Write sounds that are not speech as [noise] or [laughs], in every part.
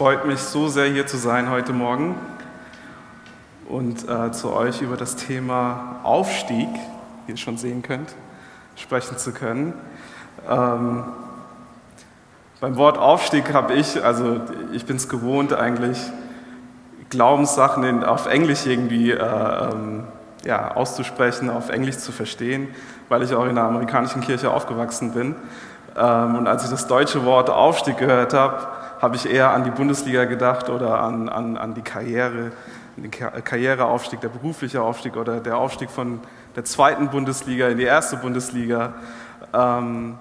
freut mich so sehr, hier zu sein heute Morgen und äh, zu euch über das Thema Aufstieg, wie ihr schon sehen könnt, sprechen zu können. Ähm, beim Wort Aufstieg habe ich, also ich bin es gewohnt eigentlich, Glaubenssachen in, auf Englisch irgendwie äh, ähm, ja, auszusprechen, auf Englisch zu verstehen, weil ich auch in der amerikanischen Kirche aufgewachsen bin. Ähm, und als ich das deutsche Wort Aufstieg gehört habe, habe ich eher an die Bundesliga gedacht oder an, an, an die Karriere, den Karriereaufstieg, der berufliche Aufstieg oder der Aufstieg von der zweiten Bundesliga in die erste Bundesliga. Ähm,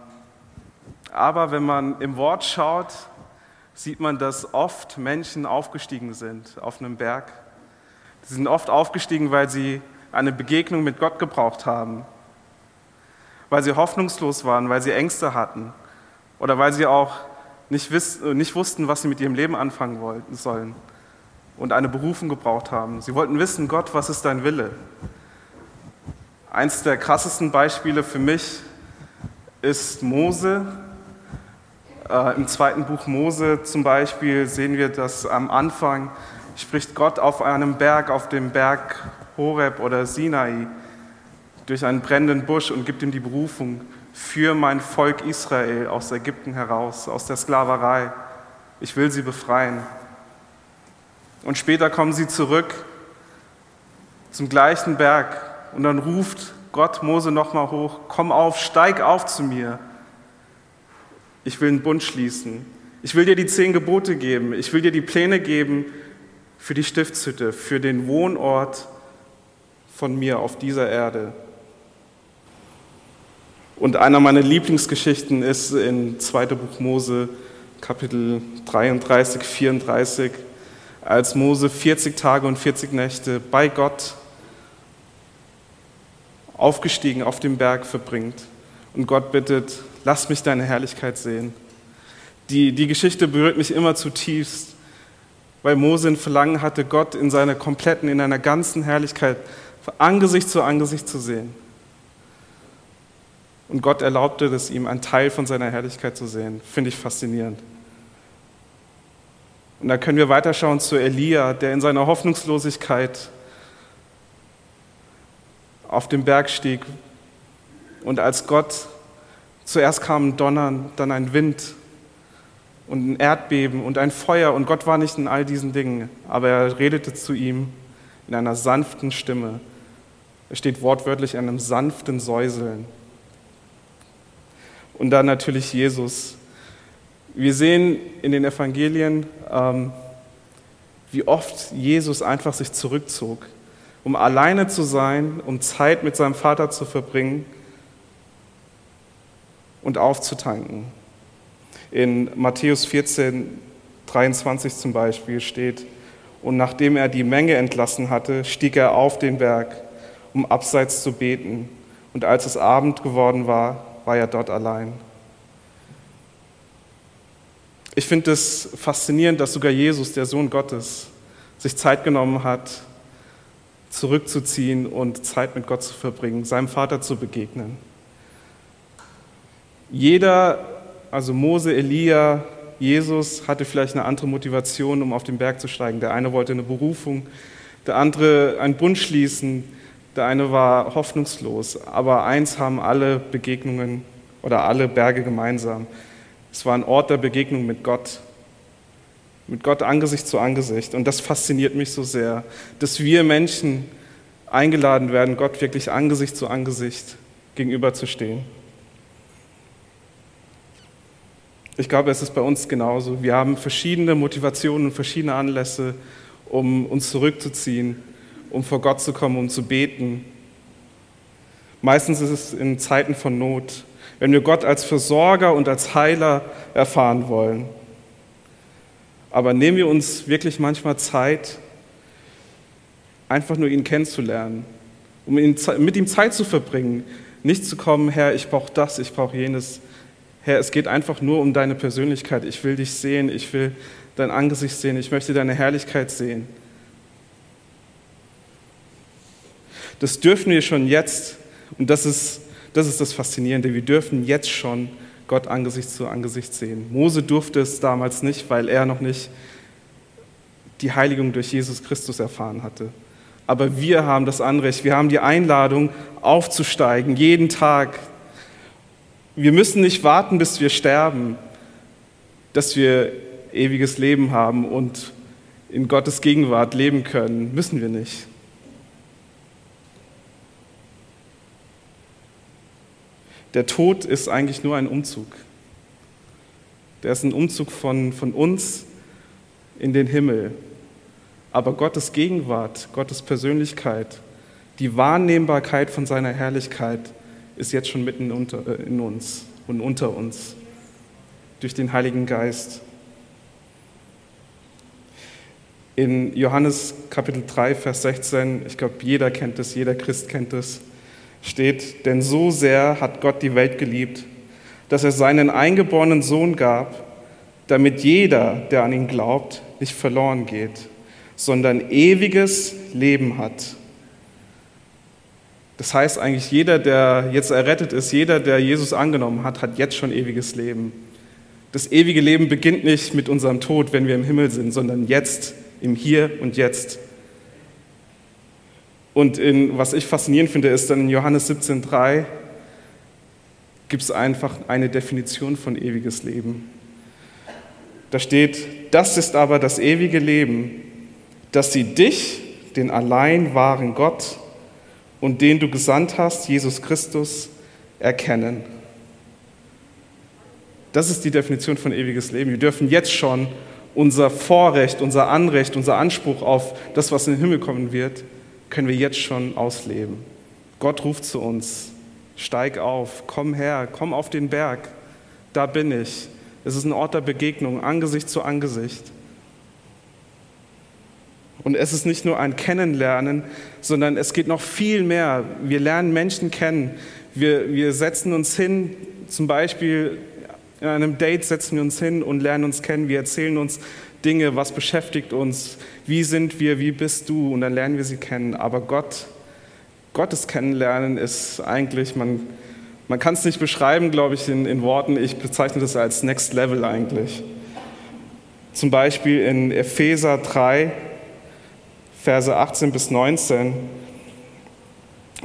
aber wenn man im Wort schaut, sieht man, dass oft Menschen aufgestiegen sind auf einem Berg. Sie sind oft aufgestiegen, weil sie eine Begegnung mit Gott gebraucht haben, weil sie hoffnungslos waren, weil sie Ängste hatten oder weil sie auch nicht, wiss, nicht wussten, was sie mit ihrem Leben anfangen wollten, sollen und eine Berufung gebraucht haben. Sie wollten wissen, Gott, was ist dein Wille? Eins der krassesten Beispiele für mich ist Mose. Äh, Im zweiten Buch Mose zum Beispiel sehen wir, dass am Anfang spricht Gott auf einem Berg, auf dem Berg Horeb oder Sinai, durch einen brennenden Busch und gibt ihm die Berufung für mein Volk Israel aus Ägypten heraus, aus der Sklaverei. Ich will sie befreien. Und später kommen sie zurück zum gleichen Berg und dann ruft Gott Mose nochmal hoch, komm auf, steig auf zu mir. Ich will einen Bund schließen. Ich will dir die zehn Gebote geben. Ich will dir die Pläne geben für die Stiftshütte, für den Wohnort von mir auf dieser Erde. Und einer meiner Lieblingsgeschichten ist in 2. Buch Mose, Kapitel 33, 34, als Mose 40 Tage und 40 Nächte bei Gott aufgestiegen auf dem Berg verbringt. Und Gott bittet, lass mich deine Herrlichkeit sehen. Die, die Geschichte berührt mich immer zutiefst, weil Mose ein Verlangen hatte, Gott in seiner kompletten, in einer ganzen Herrlichkeit von Angesicht zu Angesicht zu sehen. Und Gott erlaubte es ihm, einen Teil von seiner Herrlichkeit zu sehen. Finde ich faszinierend. Und da können wir weiterschauen zu Elia, der in seiner Hoffnungslosigkeit auf dem Berg stieg. Und als Gott zuerst kam ein Donnern, dann ein Wind und ein Erdbeben und ein Feuer und Gott war nicht in all diesen Dingen, aber er redete zu ihm in einer sanften Stimme. Es steht wortwörtlich in einem sanften Säuseln. Und dann natürlich Jesus. Wir sehen in den Evangelien, ähm, wie oft Jesus einfach sich zurückzog, um alleine zu sein, um Zeit mit seinem Vater zu verbringen und aufzutanken. In Matthäus 14, 23 zum Beispiel steht, und nachdem er die Menge entlassen hatte, stieg er auf den Berg, um abseits zu beten. Und als es Abend geworden war, war er dort allein. Ich finde es faszinierend, dass sogar Jesus, der Sohn Gottes, sich Zeit genommen hat, zurückzuziehen und Zeit mit Gott zu verbringen, seinem Vater zu begegnen. Jeder, also Mose, Elia, Jesus, hatte vielleicht eine andere Motivation, um auf den Berg zu steigen. Der eine wollte eine Berufung, der andere einen Bund schließen, der eine war hoffnungslos, aber eins haben alle Begegnungen oder alle Berge gemeinsam. Es war ein Ort der Begegnung mit Gott, mit Gott Angesicht zu Angesicht. Und das fasziniert mich so sehr, dass wir Menschen eingeladen werden, Gott wirklich Angesicht zu Angesicht gegenüberzustehen. Ich glaube, es ist bei uns genauso. Wir haben verschiedene Motivationen und verschiedene Anlässe, um uns zurückzuziehen, um vor Gott zu kommen, um zu beten. Meistens ist es in Zeiten von Not, wenn wir Gott als Versorger und als Heiler erfahren wollen. Aber nehmen wir uns wirklich manchmal Zeit, einfach nur ihn kennenzulernen, um ihn, mit ihm Zeit zu verbringen. Nicht zu kommen, Herr, ich brauche das, ich brauche jenes. Herr, es geht einfach nur um deine Persönlichkeit. Ich will dich sehen, ich will dein Angesicht sehen, ich möchte deine Herrlichkeit sehen. Das dürfen wir schon jetzt. Und das ist, das ist das Faszinierende. Wir dürfen jetzt schon Gott Angesicht zu Angesicht sehen. Mose durfte es damals nicht, weil er noch nicht die Heiligung durch Jesus Christus erfahren hatte. Aber wir haben das Anrecht, wir haben die Einladung, aufzusteigen, jeden Tag. Wir müssen nicht warten, bis wir sterben, dass wir ewiges Leben haben und in Gottes Gegenwart leben können. Müssen wir nicht. Der Tod ist eigentlich nur ein Umzug. Der ist ein Umzug von, von uns in den Himmel. Aber Gottes Gegenwart, Gottes Persönlichkeit, die Wahrnehmbarkeit von seiner Herrlichkeit ist jetzt schon mitten unter, äh, in uns und unter uns durch den Heiligen Geist. In Johannes Kapitel 3, Vers 16, ich glaube, jeder kennt es, jeder Christ kennt es, steht, denn so sehr hat Gott die Welt geliebt, dass er seinen eingeborenen Sohn gab, damit jeder, der an ihn glaubt, nicht verloren geht, sondern ewiges Leben hat. Das heißt eigentlich, jeder, der jetzt errettet ist, jeder, der Jesus angenommen hat, hat jetzt schon ewiges Leben. Das ewige Leben beginnt nicht mit unserem Tod, wenn wir im Himmel sind, sondern jetzt, im Hier und Jetzt. Und in, was ich faszinierend finde, ist dann in Johannes 17,3 gibt es einfach eine Definition von ewiges Leben. Da steht, das ist aber das ewige Leben, dass sie dich, den allein wahren Gott und den du gesandt hast, Jesus Christus, erkennen. Das ist die Definition von ewiges Leben. Wir dürfen jetzt schon unser Vorrecht, unser Anrecht, unser Anspruch auf das, was in den Himmel kommen wird, können wir jetzt schon ausleben. Gott ruft zu uns, steig auf, komm her, komm auf den Berg, da bin ich. Es ist ein Ort der Begegnung, Angesicht zu Angesicht. Und es ist nicht nur ein Kennenlernen, sondern es geht noch viel mehr. Wir lernen Menschen kennen. Wir, wir setzen uns hin, zum Beispiel in einem Date setzen wir uns hin und lernen uns kennen. Wir erzählen uns Dinge, was beschäftigt uns, wie sind wir, wie bist du und dann lernen wir sie kennen. Aber Gott, Gottes Kennenlernen ist eigentlich, man, man kann es nicht beschreiben, glaube ich, in, in Worten. Ich bezeichne das als Next Level eigentlich. Zum Beispiel in Epheser 3, Verse 18 bis 19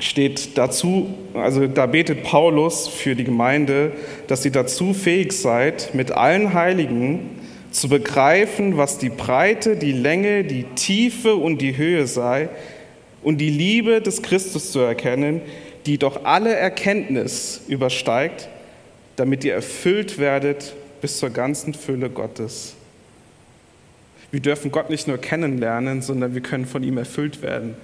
steht dazu, also da betet Paulus für die Gemeinde, dass ihr dazu fähig seid, mit allen Heiligen zu begreifen, was die Breite, die Länge, die Tiefe und die Höhe sei und die Liebe des Christus zu erkennen, die doch alle Erkenntnis übersteigt, damit ihr erfüllt werdet bis zur ganzen Fülle Gottes. Wir dürfen Gott nicht nur kennenlernen, sondern wir können von ihm erfüllt werden.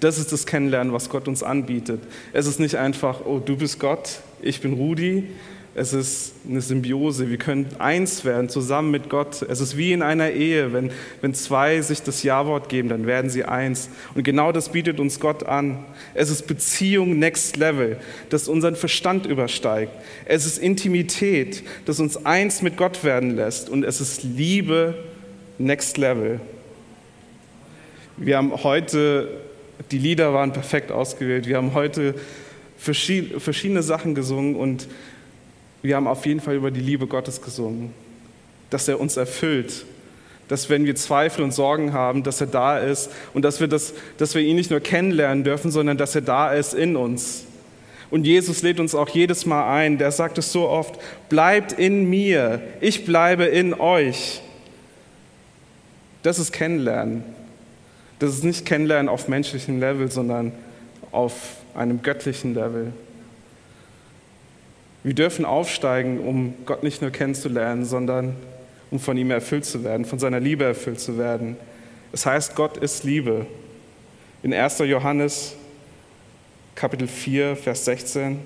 Das ist das Kennenlernen, was Gott uns anbietet. Es ist nicht einfach, oh, du bist Gott, ich bin Rudi. Es ist eine Symbiose. Wir können eins werden, zusammen mit Gott. Es ist wie in einer Ehe. Wenn, wenn zwei sich das Ja-Wort geben, dann werden sie eins. Und genau das bietet uns Gott an. Es ist Beziehung Next Level, das unseren Verstand übersteigt. Es ist Intimität, das uns eins mit Gott werden lässt. Und es ist Liebe Next Level. Wir haben heute, die Lieder waren perfekt ausgewählt, wir haben heute verschiedene Sachen gesungen und wir haben auf jeden Fall über die Liebe Gottes gesungen, dass er uns erfüllt, dass wenn wir Zweifel und Sorgen haben, dass er da ist und dass wir, das, dass wir ihn nicht nur kennenlernen dürfen, sondern dass er da ist in uns. Und Jesus lädt uns auch jedes Mal ein, der sagt es so oft, bleibt in mir, ich bleibe in euch. Das ist Kennenlernen. Das ist nicht Kennenlernen auf menschlichem Level, sondern auf einem göttlichen Level. Wir dürfen aufsteigen, um Gott nicht nur kennenzulernen, sondern um von ihm erfüllt zu werden, von seiner Liebe erfüllt zu werden. Es heißt, Gott ist Liebe. In 1. Johannes Kapitel 4, Vers 16,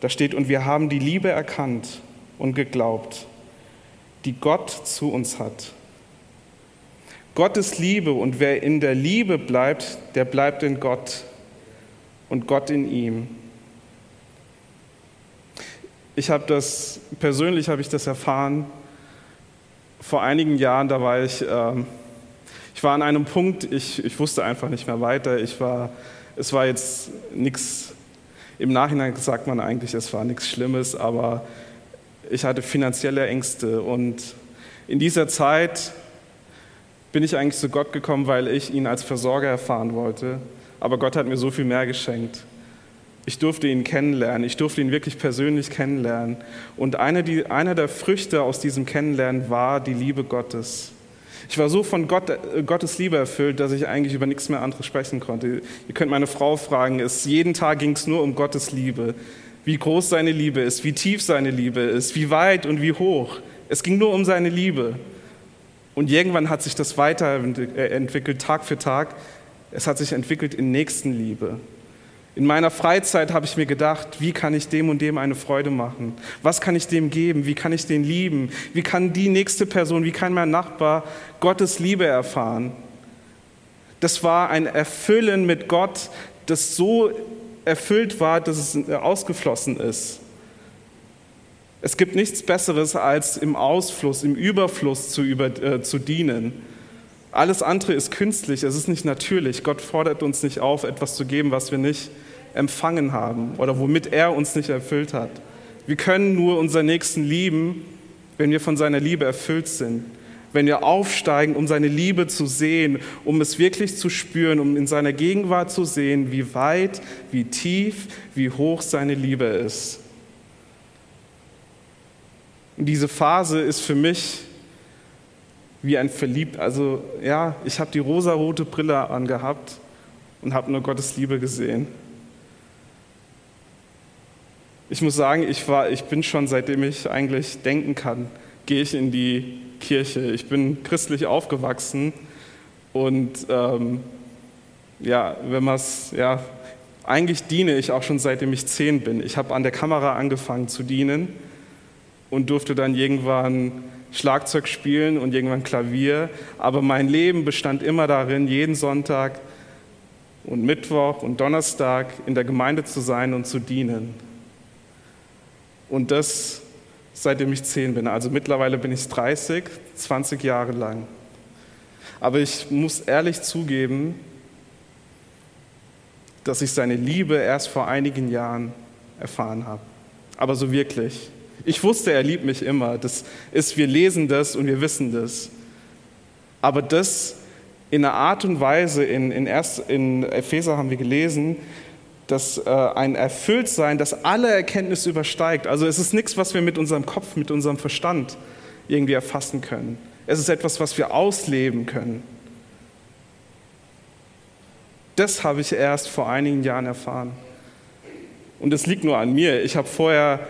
da steht, und wir haben die Liebe erkannt und geglaubt, die Gott zu uns hat. Gott ist Liebe und wer in der Liebe bleibt, der bleibt in Gott und Gott in ihm. Ich habe das, persönlich habe ich das erfahren vor einigen Jahren, da war ich, äh, ich war an einem Punkt, ich, ich wusste einfach nicht mehr weiter. Ich war, es war jetzt nichts, im Nachhinein sagt man eigentlich, es war nichts Schlimmes, aber ich hatte finanzielle Ängste und in dieser Zeit bin ich eigentlich zu Gott gekommen, weil ich ihn als Versorger erfahren wollte. Aber Gott hat mir so viel mehr geschenkt. Ich durfte ihn kennenlernen. Ich durfte ihn wirklich persönlich kennenlernen. Und eine, die, einer der Früchte aus diesem Kennenlernen war die Liebe Gottes. Ich war so von Gott, äh, Gottes Liebe erfüllt, dass ich eigentlich über nichts mehr anderes sprechen konnte. Ihr könnt meine Frau fragen, es, jeden Tag ging es nur um Gottes Liebe. Wie groß seine Liebe ist, wie tief seine Liebe ist, wie weit und wie hoch. Es ging nur um seine Liebe. Und irgendwann hat sich das weiterentwickelt, Tag für Tag. Es hat sich entwickelt in Nächstenliebe. In meiner Freizeit habe ich mir gedacht, wie kann ich dem und dem eine Freude machen? Was kann ich dem geben? Wie kann ich den lieben? Wie kann die nächste Person, wie kann mein Nachbar Gottes Liebe erfahren? Das war ein Erfüllen mit Gott, das so erfüllt war, dass es ausgeflossen ist. Es gibt nichts Besseres, als im Ausfluss, im Überfluss zu, über, äh, zu dienen. Alles andere ist künstlich, es ist nicht natürlich. Gott fordert uns nicht auf, etwas zu geben, was wir nicht empfangen haben oder womit er uns nicht erfüllt hat. Wir können nur unseren Nächsten lieben, wenn wir von seiner Liebe erfüllt sind. Wenn wir aufsteigen, um seine Liebe zu sehen, um es wirklich zu spüren, um in seiner Gegenwart zu sehen, wie weit, wie tief, wie hoch seine Liebe ist. Und diese Phase ist für mich wie ein Verliebt. Also ja, ich habe die rosarote Brille angehabt und habe nur Gottes Liebe gesehen. Ich muss sagen, ich, war, ich bin schon, seitdem ich eigentlich denken kann, gehe ich in die Kirche. Ich bin christlich aufgewachsen und ähm, ja, wenn man es, ja, eigentlich diene ich auch schon seitdem ich zehn bin. Ich habe an der Kamera angefangen zu dienen und durfte dann irgendwann Schlagzeug spielen und irgendwann Klavier. Aber mein Leben bestand immer darin, jeden Sonntag und Mittwoch und Donnerstag in der Gemeinde zu sein und zu dienen. Und das seitdem ich zehn bin. Also mittlerweile bin ich 30, 20 Jahre lang. Aber ich muss ehrlich zugeben, dass ich seine Liebe erst vor einigen Jahren erfahren habe. Aber so wirklich. Ich wusste, er liebt mich immer. Das ist, wir lesen das und wir wissen das. Aber das in einer Art und Weise, in, in, erst, in Epheser haben wir gelesen, dass äh, ein Erfülltsein, das alle Erkenntnis übersteigt. Also es ist nichts, was wir mit unserem Kopf, mit unserem Verstand irgendwie erfassen können. Es ist etwas, was wir ausleben können. Das habe ich erst vor einigen Jahren erfahren. Und es liegt nur an mir. Ich habe vorher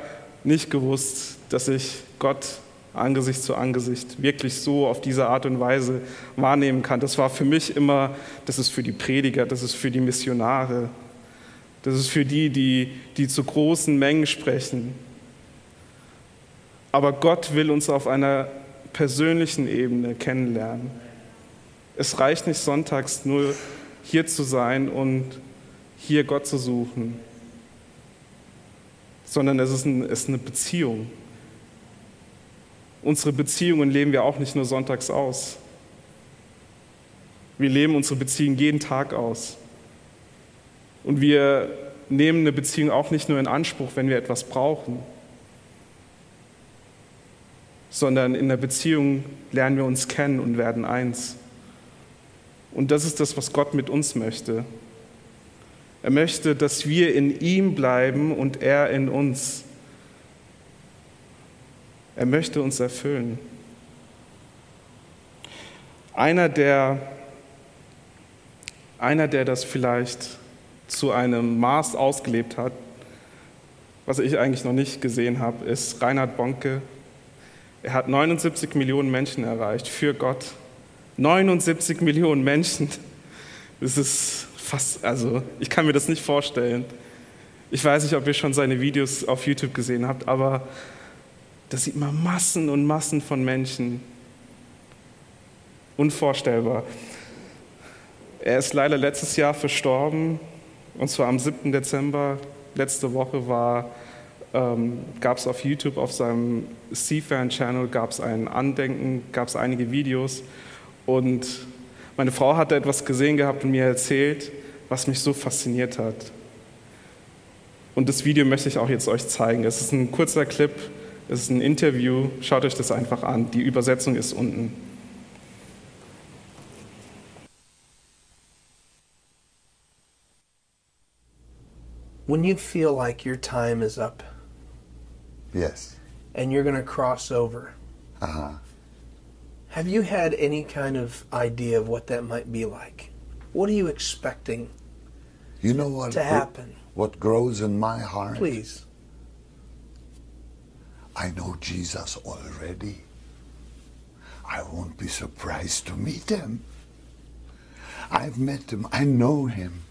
nicht gewusst, dass ich Gott Angesicht zu Angesicht wirklich so auf diese Art und Weise wahrnehmen kann. Das war für mich immer, das ist für die Prediger, das ist für die Missionare, das ist für die, die, die zu großen Mengen sprechen. Aber Gott will uns auf einer persönlichen Ebene kennenlernen. Es reicht nicht sonntags nur hier zu sein und hier Gott zu suchen, sondern es ist, ein, es ist eine Beziehung. Unsere Beziehungen leben wir auch nicht nur sonntags aus. Wir leben unsere Beziehungen jeden Tag aus. Und wir nehmen eine Beziehung auch nicht nur in Anspruch, wenn wir etwas brauchen, sondern in der Beziehung lernen wir uns kennen und werden eins. Und das ist das, was Gott mit uns möchte. Er möchte, dass wir in ihm bleiben und er in uns. Er möchte uns erfüllen. Einer, der, einer, der das vielleicht zu einem Maß ausgelebt hat, was ich eigentlich noch nicht gesehen habe, ist Reinhard Bonke. Er hat 79 Millionen Menschen erreicht für Gott. 79 Millionen Menschen. Das ist fast, also ich kann mir das nicht vorstellen. Ich weiß nicht, ob ihr schon seine Videos auf YouTube gesehen habt, aber da sieht man Massen und Massen von Menschen. Unvorstellbar. Er ist leider letztes Jahr verstorben und zwar am 7. Dezember, letzte Woche ähm, gab es auf YouTube, auf seinem CFAN-Channel, gab es ein Andenken, gab es einige Videos. Und meine Frau hatte etwas gesehen gehabt und mir erzählt, was mich so fasziniert hat. Und das Video möchte ich auch jetzt euch zeigen. Es ist ein kurzer Clip, es ist ein Interview. Schaut euch das einfach an. Die Übersetzung ist unten. When you feel like your time is up. Yes. And you're going to cross over. Uh huh. Have you had any kind of idea of what that might be like? What are you expecting You know what? to happen? What grows in my heart? Please. I know Jesus already. I won't be surprised to meet him. I've met him. I know him.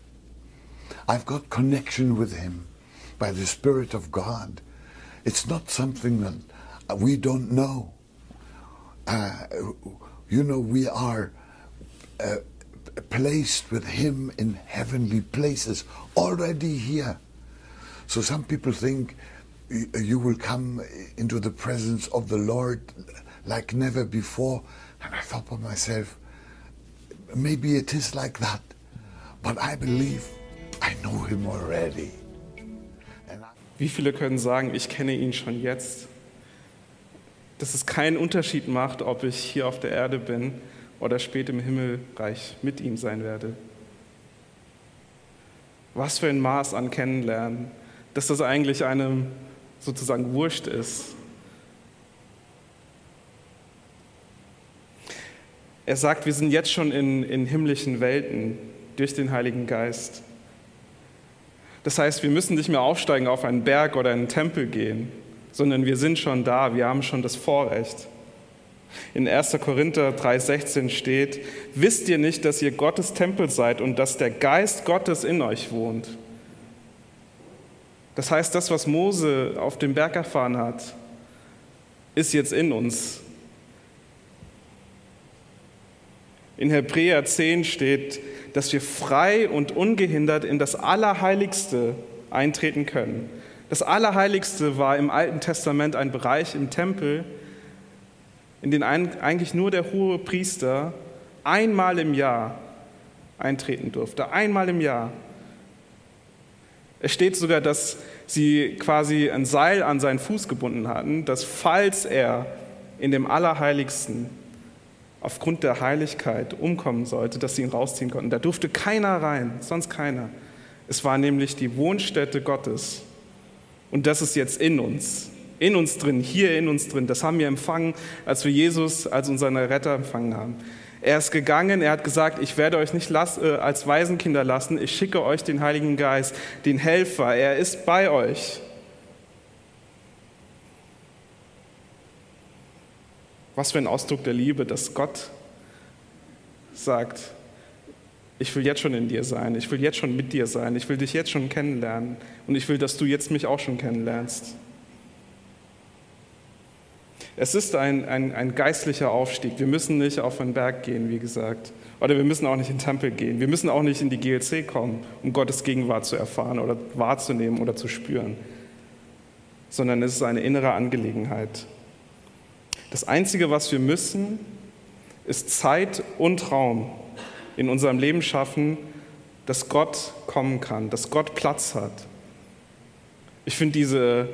I've got connection with him by the Spirit of God. It's not something that we don't know. Uh, you know, we are uh, placed with him in heavenly places already here. So some people think you will come into the presence of the Lord like never before. And I thought to myself, maybe it is like that. But I believe I know him already. Wie viele können sagen, ich kenne ihn schon jetzt? Dass es keinen Unterschied macht, ob ich hier auf der Erde bin oder spät im Himmelreich mit ihm sein werde. Was für ein Maß an Kennenlernen, dass das eigentlich einem sozusagen wurscht ist. Er sagt, wir sind jetzt schon in, in himmlischen Welten durch den Heiligen Geist. Das heißt, wir müssen nicht mehr aufsteigen auf einen Berg oder einen Tempel gehen, sondern wir sind schon da, wir haben schon das Vorrecht. In 1. Korinther 3:16 steht, wisst ihr nicht, dass ihr Gottes Tempel seid und dass der Geist Gottes in euch wohnt? Das heißt, das, was Mose auf dem Berg erfahren hat, ist jetzt in uns. In Hebräer 10 steht, dass wir frei und ungehindert in das Allerheiligste eintreten können. Das Allerheiligste war im Alten Testament ein Bereich im Tempel, in den eigentlich nur der hohe Priester einmal im Jahr eintreten durfte. Einmal im Jahr. Es steht sogar, dass sie quasi ein Seil an seinen Fuß gebunden hatten, dass falls er in dem Allerheiligsten aufgrund der Heiligkeit umkommen sollte, dass sie ihn rausziehen konnten. Da durfte keiner rein, sonst keiner. Es war nämlich die Wohnstätte Gottes. Und das ist jetzt in uns, in uns drin, hier in uns drin. Das haben wir empfangen, als wir Jesus als unseren Retter empfangen haben. Er ist gegangen, er hat gesagt, ich werde euch nicht äh, als Waisenkinder lassen, ich schicke euch den Heiligen Geist, den Helfer, er ist bei euch. Was für ein Ausdruck der Liebe, dass Gott sagt, ich will jetzt schon in dir sein, ich will jetzt schon mit dir sein, ich will dich jetzt schon kennenlernen und ich will, dass du jetzt mich auch schon kennenlernst. Es ist ein, ein, ein geistlicher Aufstieg. Wir müssen nicht auf einen Berg gehen, wie gesagt. Oder wir müssen auch nicht in den Tempel gehen. Wir müssen auch nicht in die GLC kommen, um Gottes Gegenwart zu erfahren oder wahrzunehmen oder zu spüren. Sondern es ist eine innere Angelegenheit. Das Einzige, was wir müssen, ist Zeit und Raum in unserem Leben schaffen, dass Gott kommen kann, dass Gott Platz hat. Ich finde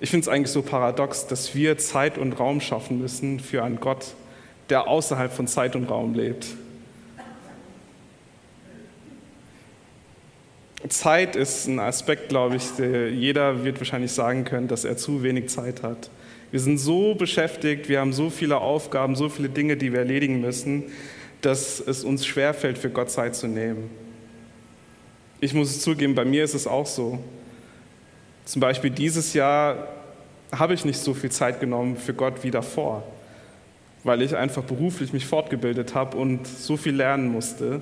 es eigentlich so paradox, dass wir Zeit und Raum schaffen müssen für einen Gott, der außerhalb von Zeit und Raum lebt. Zeit ist ein Aspekt, glaube ich, der jeder wird wahrscheinlich sagen können, dass er zu wenig Zeit hat. Wir sind so beschäftigt, wir haben so viele Aufgaben, so viele Dinge, die wir erledigen müssen, dass es uns schwerfällt, für Gott Zeit zu nehmen. Ich muss es zugeben, bei mir ist es auch so. Zum Beispiel dieses Jahr habe ich nicht so viel Zeit genommen für Gott wie davor, weil ich einfach beruflich mich fortgebildet habe und so viel lernen musste.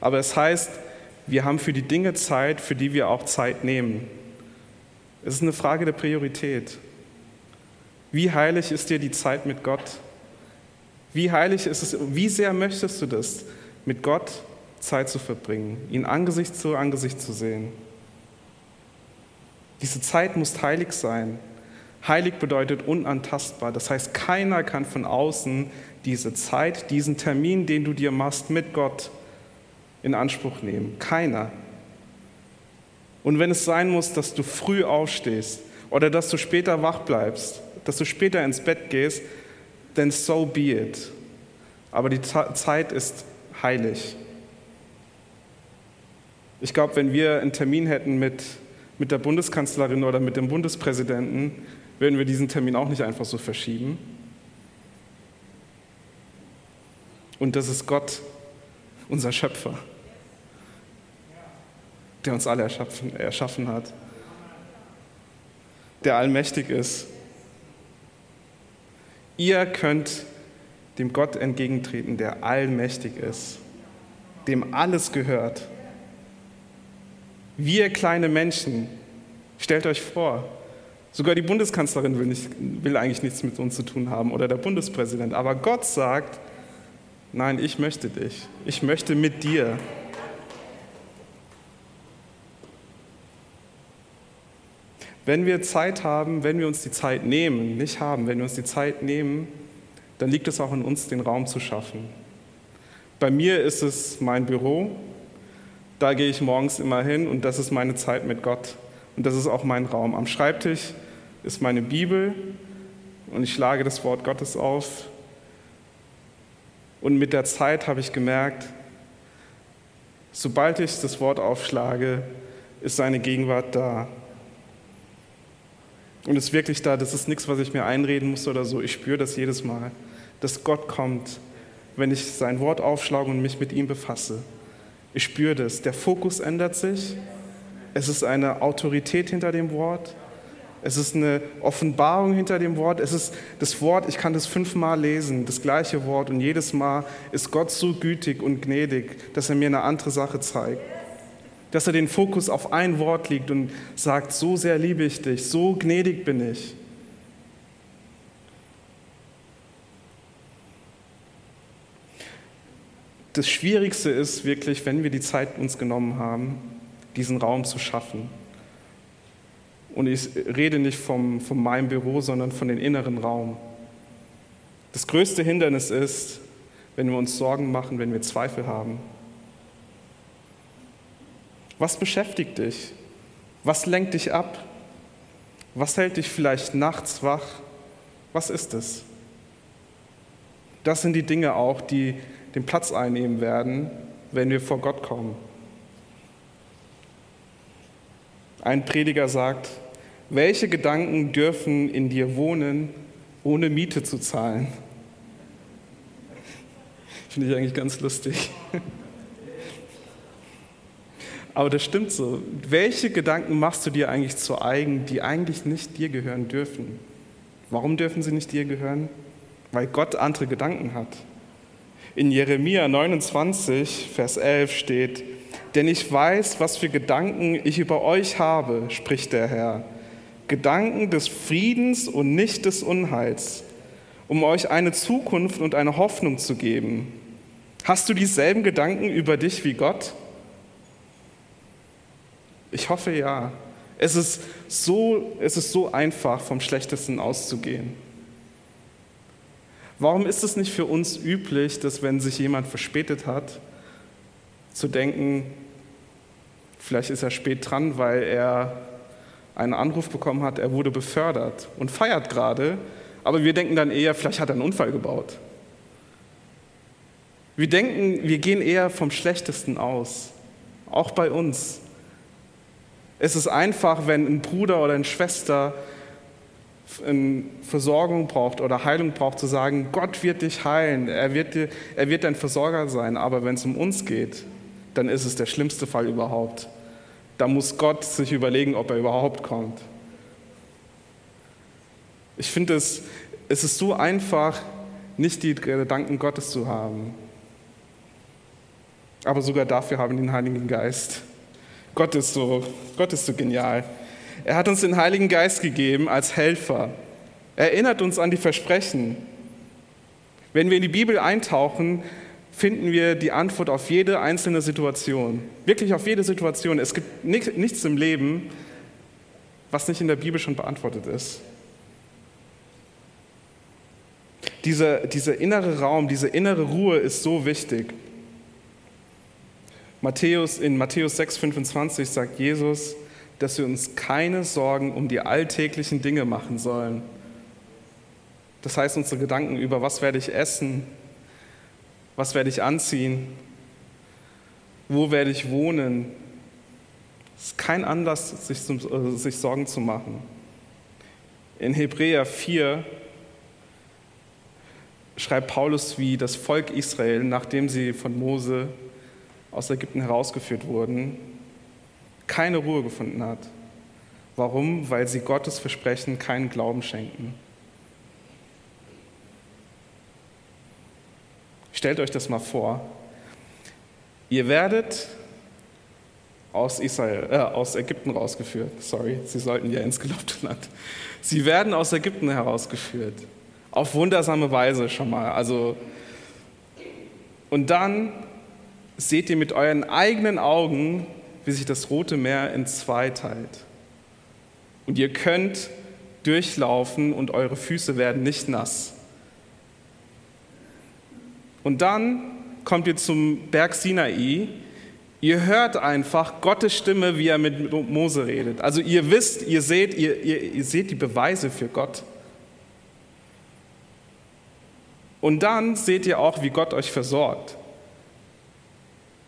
Aber es heißt, wir haben für die Dinge Zeit, für die wir auch Zeit nehmen. Es ist eine Frage der Priorität. Wie heilig ist dir die Zeit mit Gott? Wie heilig ist es, wie sehr möchtest du das, mit Gott Zeit zu verbringen, ihn Angesicht zu Angesicht zu sehen? Diese Zeit muss heilig sein. Heilig bedeutet unantastbar. Das heißt, keiner kann von außen diese Zeit, diesen Termin, den du dir machst mit Gott, in Anspruch nehmen. Keiner. Und wenn es sein muss, dass du früh aufstehst oder dass du später wach bleibst, dass du später ins Bett gehst, then so be it. Aber die Zeit ist heilig. Ich glaube, wenn wir einen Termin hätten mit, mit der Bundeskanzlerin oder mit dem Bundespräsidenten, würden wir diesen Termin auch nicht einfach so verschieben. Und das ist Gott, unser Schöpfer, der uns alle erschaffen, erschaffen hat, der allmächtig ist. Ihr könnt dem Gott entgegentreten, der allmächtig ist, dem alles gehört. Wir kleine Menschen, stellt euch vor, sogar die Bundeskanzlerin will, nicht, will eigentlich nichts mit uns zu tun haben oder der Bundespräsident, aber Gott sagt, nein, ich möchte dich, ich möchte mit dir. Wenn wir Zeit haben, wenn wir uns die Zeit nehmen, nicht haben, wenn wir uns die Zeit nehmen, dann liegt es auch in uns, den Raum zu schaffen. Bei mir ist es mein Büro, da gehe ich morgens immer hin und das ist meine Zeit mit Gott. Und das ist auch mein Raum. Am Schreibtisch ist meine Bibel und ich schlage das Wort Gottes auf. Und mit der Zeit habe ich gemerkt, sobald ich das Wort aufschlage, ist seine Gegenwart da. Und ist wirklich da, das ist nichts, was ich mir einreden muss oder so. Ich spüre das jedes Mal dass Gott kommt, wenn ich sein Wort aufschlage und mich mit ihm befasse. Ich spüre das. Der Fokus ändert sich. Es ist eine Autorität hinter dem Wort. Es ist eine Offenbarung hinter dem Wort. Es ist das Wort, ich kann das fünfmal lesen, das gleiche Wort. Und jedes Mal ist Gott so gütig und gnädig, dass er mir eine andere Sache zeigt. Dass er den Fokus auf ein Wort legt und sagt, so sehr liebe ich dich, so gnädig bin ich. das Schwierigste ist wirklich, wenn wir die Zeit uns genommen haben, diesen Raum zu schaffen. Und ich rede nicht vom, von meinem Büro, sondern von dem inneren Raum. Das größte Hindernis ist, wenn wir uns Sorgen machen, wenn wir Zweifel haben. Was beschäftigt dich? Was lenkt dich ab? Was hält dich vielleicht nachts wach? Was ist es? Das sind die Dinge auch, die den Platz einnehmen werden, wenn wir vor Gott kommen. Ein Prediger sagt, welche Gedanken dürfen in dir wohnen, ohne Miete zu zahlen? [laughs] Finde ich eigentlich ganz lustig. [laughs] Aber das stimmt so. Welche Gedanken machst du dir eigentlich zu eigen, die eigentlich nicht dir gehören dürfen? Warum dürfen sie nicht dir gehören? Weil Gott andere Gedanken hat. In Jeremia 29, Vers 11 steht, denn ich weiß, was für Gedanken ich über euch habe, spricht der Herr. Gedanken des Friedens und nicht des Unheils, um euch eine Zukunft und eine Hoffnung zu geben. Hast du dieselben Gedanken über dich wie Gott? Ich hoffe ja. Es ist so, es ist so einfach, vom Schlechtesten auszugehen. Warum ist es nicht für uns üblich, dass wenn sich jemand verspätet hat, zu denken, vielleicht ist er spät dran, weil er einen Anruf bekommen hat, er wurde befördert und feiert gerade, aber wir denken dann eher, vielleicht hat er einen Unfall gebaut. Wir denken, wir gehen eher vom Schlechtesten aus, auch bei uns. Es ist einfach, wenn ein Bruder oder eine Schwester Versorgung braucht oder Heilung braucht, zu sagen, Gott wird dich heilen, er wird, dir, er wird dein Versorger sein, aber wenn es um uns geht, dann ist es der schlimmste Fall überhaupt. Da muss Gott sich überlegen, ob er überhaupt kommt. Ich finde es, es ist so einfach, nicht die Gedanken Gottes zu haben. Aber sogar dafür haben wir den Heiligen Geist. Gott ist so, Gott ist so genial. Er hat uns den Heiligen Geist gegeben als Helfer. Er erinnert uns an die Versprechen. Wenn wir in die Bibel eintauchen, finden wir die Antwort auf jede einzelne Situation. Wirklich auf jede Situation. Es gibt nichts im Leben, was nicht in der Bibel schon beantwortet ist. Dieser, dieser innere Raum, diese innere Ruhe ist so wichtig. Matthäus, in Matthäus 6,25 sagt Jesus, dass wir uns keine Sorgen um die alltäglichen Dinge machen sollen. Das heißt, unsere Gedanken über, was werde ich essen, was werde ich anziehen, wo werde ich wohnen, Es ist kein Anlass, sich, zum, äh, sich Sorgen zu machen. In Hebräer 4 schreibt Paulus, wie das Volk Israel, nachdem sie von Mose aus Ägypten herausgeführt wurden, keine Ruhe gefunden hat. Warum? Weil sie Gottes Versprechen keinen Glauben schenken. Stellt euch das mal vor. Ihr werdet aus, Israel, äh, aus Ägypten rausgeführt. Sorry, sie sollten ja ins gelobte Land. Sie werden aus Ägypten herausgeführt. Auf wundersame Weise schon mal. Also, und dann seht ihr mit euren eigenen Augen, wie sich das Rote Meer in zwei teilt. Und ihr könnt durchlaufen und eure Füße werden nicht nass. Und dann kommt ihr zum Berg Sinai. Ihr hört einfach Gottes Stimme, wie er mit Mose redet. Also ihr wisst, ihr seht, ihr, ihr, ihr seht die Beweise für Gott. Und dann seht ihr auch, wie Gott euch versorgt.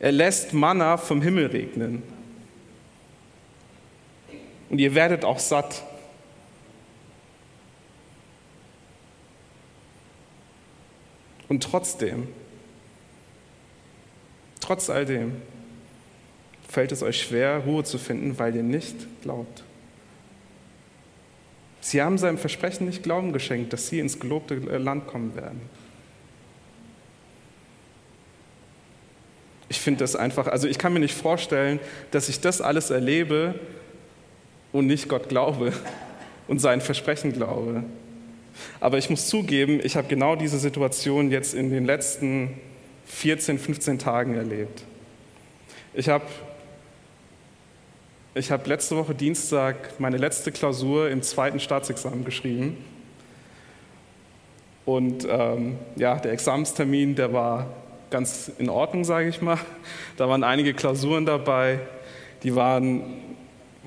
Er lässt Manna vom Himmel regnen. Und ihr werdet auch satt. Und trotzdem, trotz all dem, fällt es euch schwer, Ruhe zu finden, weil ihr nicht glaubt. Sie haben seinem Versprechen nicht Glauben geschenkt, dass sie ins gelobte Land kommen werden. Ich finde das einfach, also ich kann mir nicht vorstellen, dass ich das alles erlebe und nicht Gott glaube [laughs] und sein Versprechen glaube. Aber ich muss zugeben, ich habe genau diese Situation jetzt in den letzten 14, 15 Tagen erlebt. Ich habe ich hab letzte Woche Dienstag meine letzte Klausur im zweiten Staatsexamen geschrieben. Und ähm, ja, der Examenstermin, der war ganz in Ordnung, sage ich mal. Da waren einige Klausuren dabei, die waren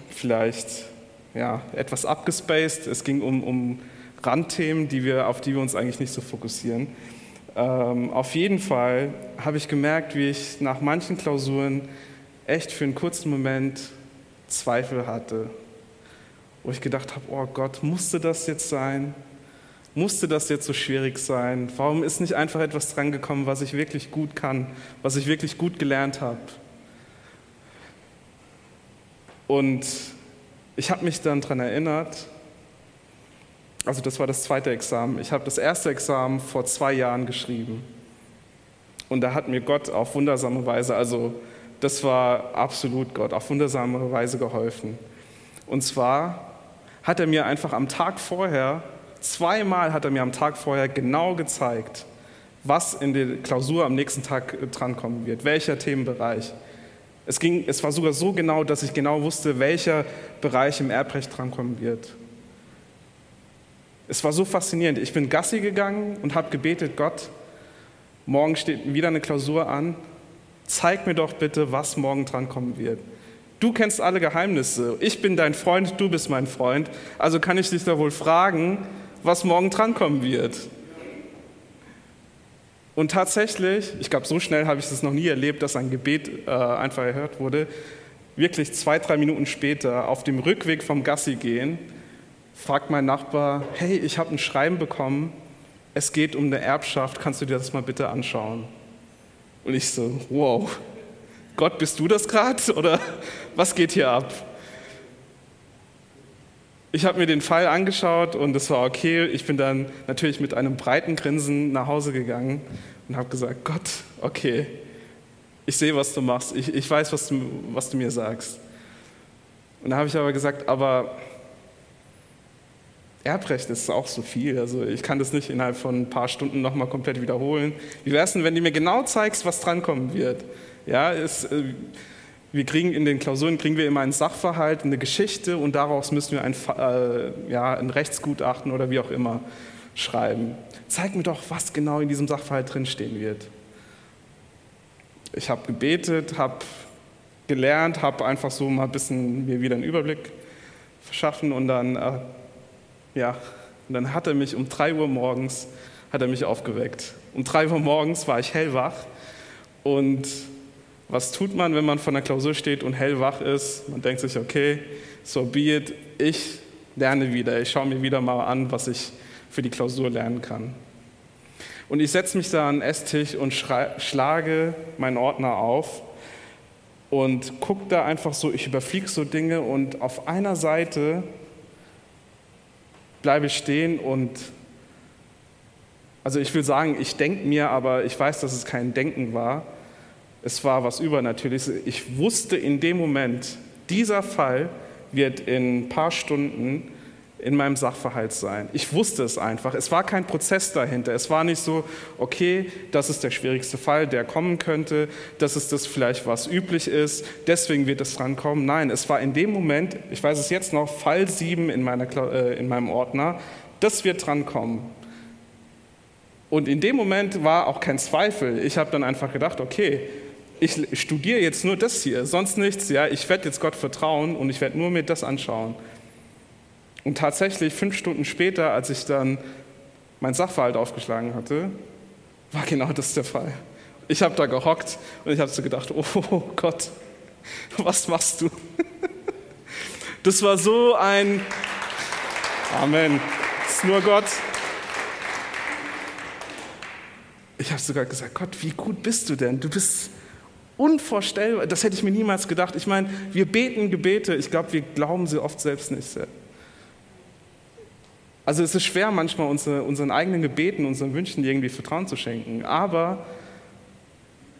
vielleicht ja, etwas abgespaced. Es ging um, um Randthemen, die wir, auf die wir uns eigentlich nicht so fokussieren. Ähm, auf jeden Fall habe ich gemerkt, wie ich nach manchen Klausuren echt für einen kurzen Moment Zweifel hatte. Wo ich gedacht habe, oh Gott, musste das jetzt sein? Musste das jetzt so schwierig sein? Warum ist nicht einfach etwas drangekommen, was ich wirklich gut kann, was ich wirklich gut gelernt habe? Und ich habe mich dann daran erinnert, also das war das zweite Examen. Ich habe das erste Examen vor zwei Jahren geschrieben. Und da hat mir Gott auf wundersame Weise, also das war absolut Gott, auf wundersame Weise geholfen. Und zwar hat er mir einfach am Tag vorher, zweimal hat er mir am Tag vorher genau gezeigt, was in der Klausur am nächsten Tag drankommen wird, welcher Themenbereich. Es, ging, es war sogar so genau, dass ich genau wusste, welcher Bereich im Erbrecht drankommen wird. Es war so faszinierend. Ich bin Gassi gegangen und habe gebetet, Gott, morgen steht wieder eine Klausur an. Zeig mir doch bitte, was morgen drankommen wird. Du kennst alle Geheimnisse. Ich bin dein Freund, du bist mein Freund. Also kann ich dich da wohl fragen, was morgen drankommen wird. Und tatsächlich, ich glaube, so schnell habe ich es noch nie erlebt, dass ein Gebet äh, einfach erhört wurde. Wirklich zwei, drei Minuten später, auf dem Rückweg vom Gassi gehen, fragt mein Nachbar, hey, ich habe ein Schreiben bekommen, es geht um eine Erbschaft, kannst du dir das mal bitte anschauen? Und ich so, wow, Gott, bist du das gerade [laughs] oder was geht hier ab? Ich habe mir den Fall angeschaut und es war okay. Ich bin dann natürlich mit einem breiten Grinsen nach Hause gegangen und habe gesagt, Gott, okay, ich sehe, was du machst. Ich, ich weiß, was du, was du mir sagst. Und da habe ich aber gesagt, aber Erbrecht ist auch so viel. Also ich kann das nicht innerhalb von ein paar Stunden nochmal komplett wiederholen. Wie wäre es denn, wenn du mir genau zeigst, was drankommen wird? Ja, es, äh, wir kriegen in den Klausuren kriegen wir immer einen Sachverhalt, eine Geschichte und daraus müssen wir ein, äh, ja, ein Rechtsgutachten oder wie auch immer schreiben. Zeig mir doch, was genau in diesem Sachverhalt drinstehen wird. Ich habe gebetet, habe gelernt, habe einfach so mal ein bisschen mir wieder einen Überblick verschaffen und dann, äh, ja, und dann hat er mich um 3 Uhr morgens hat er mich aufgeweckt. Um 3 Uhr morgens war ich hellwach und Was tut man, wenn man vor einer Klausur steht und hellwach ist? Man denkt sich, okay, so be it, ich lerne wieder, ich schaue mir wieder mal an, was ich für die Klausur lernen kann. Und ich setze mich da an den Esstisch und schlage meinen Ordner auf und gucke da einfach so, ich überfliege so Dinge und auf einer Seite bleibe ich stehen und also ich will sagen, ich denke mir, aber ich weiß, dass es kein Denken war. Es war was Übernatürliches. Ich wusste in dem Moment, dieser Fall wird in ein paar Stunden in meinem Sachverhalt sein. Ich wusste es einfach. Es war kein Prozess dahinter. Es war nicht so, okay, das ist der schwierigste Fall, der kommen könnte, das ist das vielleicht, was üblich ist, deswegen wird es drankommen. Nein, es war in dem Moment, ich weiß es jetzt noch, Fall 7 in, meiner, äh, in meinem Ordner, das wird drankommen. Und in dem Moment war auch kein Zweifel. Ich habe dann einfach gedacht, okay, ich studiere jetzt nur das hier, sonst nichts. Ja, ich werde jetzt Gott vertrauen und ich werde nur mir das anschauen. Und tatsächlich fünf Stunden später, als ich dann mein Sachverhalt aufgeschlagen hatte, war genau das der Fall. Ich habe da gehockt und ich habe so gedacht, oh Gott, was machst du? Das war so ein Amen. Das ist nur Gott. Ich habe sogar gesagt, Gott, wie gut bist du denn? Du bist unvorstellbar. Das hätte ich mir niemals gedacht. Ich meine, wir beten Gebete. Ich glaube, wir glauben sie oft selbst nicht. Also es ist schwer manchmal unsere, unseren eigenen Gebeten, unseren Wünschen irgendwie Vertrauen zu schenken. Aber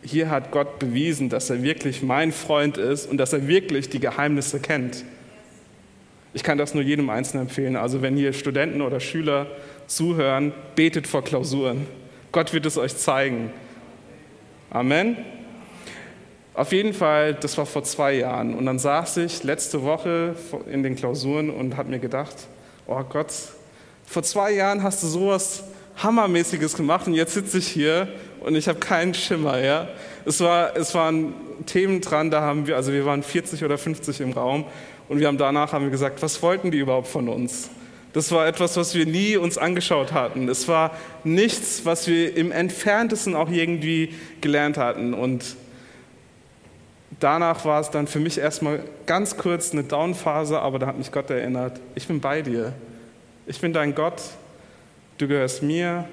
hier hat Gott bewiesen, dass er wirklich mein Freund ist und dass er wirklich die Geheimnisse kennt. Ich kann das nur jedem Einzelnen empfehlen. Also wenn hier Studenten oder Schüler zuhören, betet vor Klausuren. Gott wird es euch zeigen. Amen. Auf jeden Fall, das war vor zwei Jahren. Und dann saß ich letzte Woche in den Klausuren und habe mir gedacht, oh Gott, vor zwei Jahren hast du sowas Hammermäßiges gemacht und jetzt sitze ich hier und ich habe keinen Schimmer. Ja? Es, war, es waren Themen dran, da haben wir, also wir waren 40 oder 50 im Raum und wir haben danach haben wir gesagt, was wollten die überhaupt von uns? Das war etwas, was wir nie uns angeschaut hatten. Es war nichts, was wir im entferntesten auch irgendwie gelernt hatten. Und danach war es dann für mich erstmal ganz kurz eine Downphase, aber da hat mich Gott erinnert, ich bin bei dir. Ich bin dein Gott, du gehörst mir.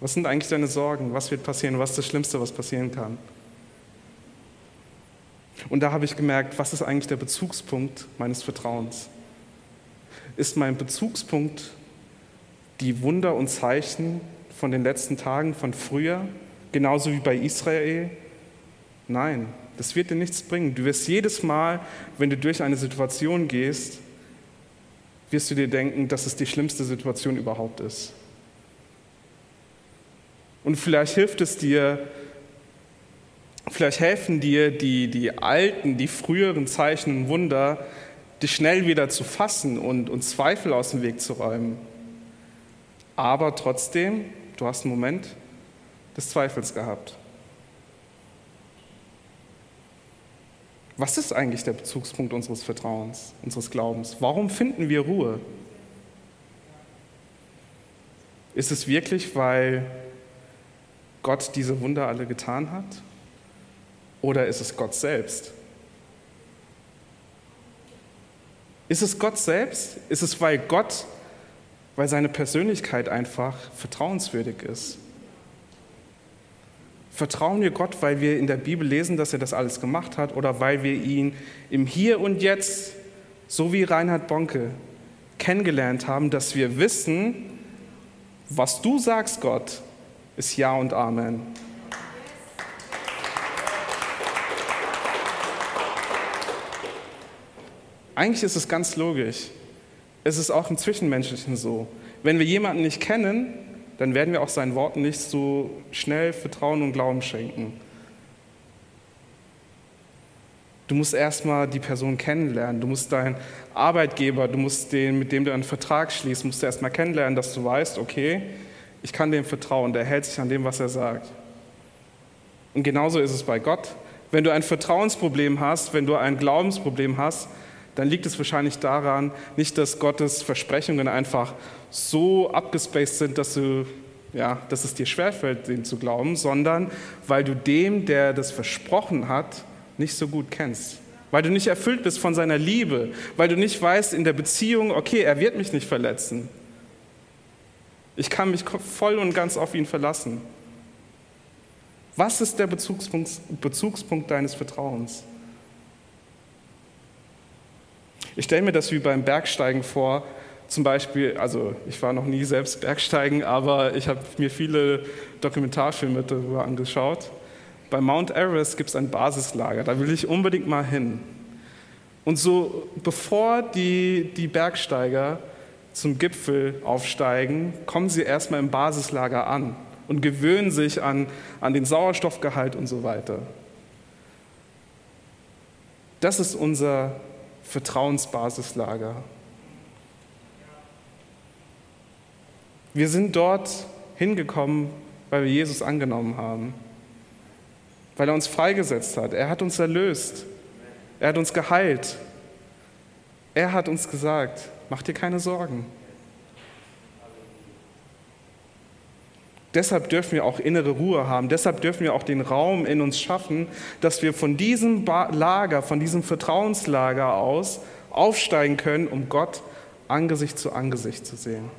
Was sind eigentlich deine Sorgen? Was wird passieren? Was ist das Schlimmste, was passieren kann? Und da habe ich gemerkt, was ist eigentlich der Bezugspunkt meines Vertrauens? Ist mein Bezugspunkt die Wunder und Zeichen von den letzten Tagen, von früher, genauso wie bei Israel? Nein, das wird dir nichts bringen. Du wirst jedes Mal, wenn du durch eine Situation gehst, wirst du dir denken, dass es die schlimmste Situation überhaupt ist. Und vielleicht hilft es dir, vielleicht helfen dir die, die alten, die früheren Zeichen und Wunder, dich schnell wieder zu fassen und, und Zweifel aus dem Weg zu räumen. Aber trotzdem, du hast einen Moment des Zweifels gehabt. Was ist eigentlich der Bezugspunkt unseres Vertrauens, unseres Glaubens? Warum finden wir Ruhe? Ist es wirklich, weil Gott diese Wunder alle getan hat? Oder ist es Gott selbst? Ist es Gott selbst? Ist es, weil Gott, weil seine Persönlichkeit einfach vertrauenswürdig ist? Vertrauen wir Gott, weil wir in der Bibel lesen, dass er das alles gemacht hat oder weil wir ihn im Hier und Jetzt, so wie Reinhard Bonke, kennengelernt haben, dass wir wissen, was du sagst, Gott, ist Ja und Amen. Eigentlich ist es ganz logisch. Es ist auch im Zwischenmenschlichen so. Wenn wir jemanden nicht kennen, dann werden wir auch seinen Worten nicht so schnell Vertrauen und Glauben schenken. Du musst erstmal die Person kennenlernen. Du musst deinen Arbeitgeber, du musst den, mit dem du einen Vertrag schließt, musst du erstmal kennenlernen, dass du weißt, okay, ich kann dem vertrauen, der hält sich an dem, was er sagt. Und genauso ist es bei Gott. Wenn du ein Vertrauensproblem hast, wenn du ein Glaubensproblem hast, dann liegt es wahrscheinlich daran, nicht, dass Gottes Versprechungen einfach so abgespaced sind, dass du ja, dass es dir schwerfällt, dem zu glauben, sondern weil du dem, der das versprochen hat, nicht so gut kennst. Weil du nicht erfüllt bist von seiner Liebe, weil du nicht weißt in der Beziehung, okay, er wird mich nicht verletzen. Ich kann mich voll und ganz auf ihn verlassen. Was ist der Bezugspunkt, Bezugspunkt deines Vertrauens? Ich stelle mir das wie beim Bergsteigen vor. Zum Beispiel, also ich war noch nie selbst Bergsteigen, aber ich habe mir viele Dokumentarfilme darüber angeschaut. Bei Mount Everest gibt es ein Basislager, da will ich unbedingt mal hin. Und so bevor die, die Bergsteiger zum Gipfel aufsteigen, kommen sie erstmal im Basislager an und gewöhnen sich an, an den Sauerstoffgehalt und so weiter. Das ist unser Vertrauensbasislager. Wir sind dort hingekommen, weil wir Jesus angenommen haben, weil er uns freigesetzt hat. Er hat uns erlöst. Er hat uns geheilt. Er hat uns gesagt, mach dir keine Sorgen. Deshalb dürfen wir auch innere Ruhe haben. Deshalb dürfen wir auch den Raum in uns schaffen, dass wir von diesem Lager, von diesem Vertrauenslager aus aufsteigen können, um Gott Angesicht zu Angesicht zu sehen.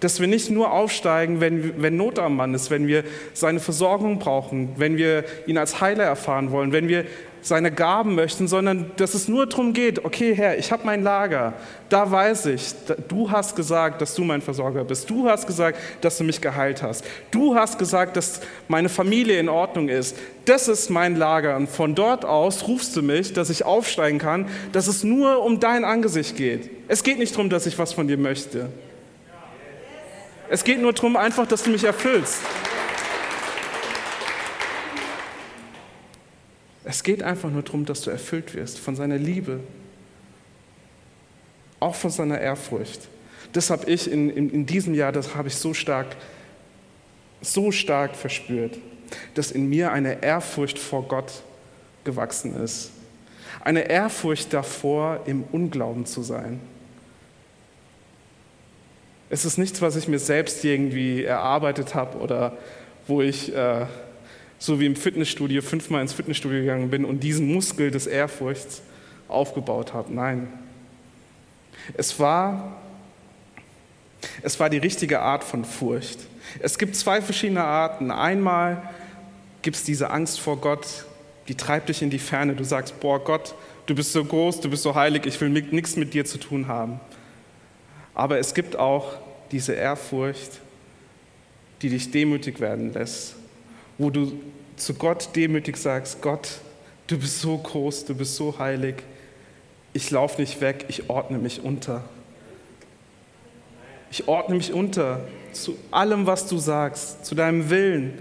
Dass wir nicht nur aufsteigen, wenn, wenn Not am Mann ist, wenn wir seine Versorgung brauchen, wenn wir ihn als Heiler erfahren wollen, wenn wir seine Gaben möchten, sondern dass es nur darum geht, okay Herr, ich habe mein Lager, da weiß ich, du hast gesagt, dass du mein Versorger bist, du hast gesagt, dass du mich geheilt hast, du hast gesagt, dass meine Familie in Ordnung ist, das ist mein Lager und von dort aus rufst du mich, dass ich aufsteigen kann, dass es nur um dein Angesicht geht. Es geht nicht darum, dass ich was von dir möchte. Es geht nur darum einfach, dass du mich erfüllst. Es geht einfach nur darum, dass du erfüllt wirst von seiner Liebe, auch von seiner Ehrfurcht. Das habe ich in, in, in diesem Jahr, das habe ich so stark, so stark verspürt, dass in mir eine Ehrfurcht vor Gott gewachsen ist. Eine Ehrfurcht davor, im Unglauben zu sein. Es ist nichts, was ich mir selbst irgendwie erarbeitet habe oder wo ich äh, so wie im Fitnessstudio fünfmal ins Fitnessstudio gegangen bin und diesen Muskel des Ehrfurchts aufgebaut habe. Nein. Es war, es war die richtige Art von Furcht. Es gibt zwei verschiedene Arten. Einmal gibt es diese Angst vor Gott, die treibt dich in die Ferne. Du sagst, boah Gott, du bist so groß, du bist so heilig, ich will nichts mit dir zu tun haben. Aber es gibt auch diese Ehrfurcht, die dich demütig werden lässt, wo du zu Gott demütig sagst, Gott, du bist so groß, du bist so heilig, ich laufe nicht weg, ich ordne mich unter. Ich ordne mich unter zu allem, was du sagst, zu deinem Willen.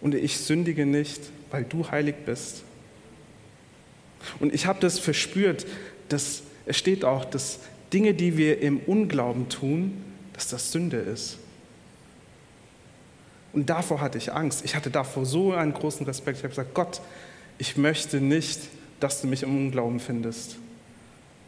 Und ich sündige nicht, weil du heilig bist. Und ich habe das verspürt, dass es steht auch, dass Dinge, die wir im Unglauben tun, dass das Sünde ist. Und davor hatte ich Angst. Ich hatte davor so einen großen Respekt. Ich habe gesagt, Gott, ich möchte nicht, dass du mich im Unglauben findest.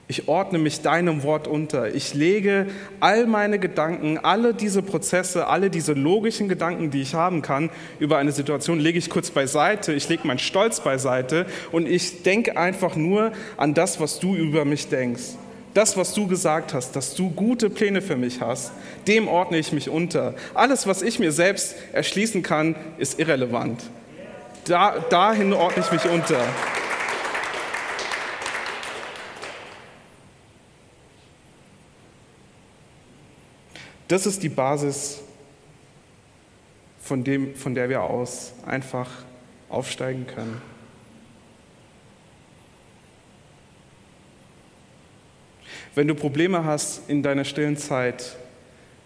Ich ordne mich deinem Wort unter. Ich lege all meine Gedanken, alle diese Prozesse, alle diese logischen Gedanken, die ich haben kann über eine Situation, lege ich kurz beiseite. Ich lege meinen Stolz beiseite und ich denke einfach nur an das, was du über mich denkst das, was du gesagt hast, dass du gute Pläne für mich hast, dem ordne ich mich unter. Alles, was ich mir selbst erschließen kann, ist irrelevant. Da, dahin ordne ich mich unter. Das ist die Basis, von, dem, von der wir aus einfach aufsteigen können. Wenn du Probleme hast, in deiner stillen Zeit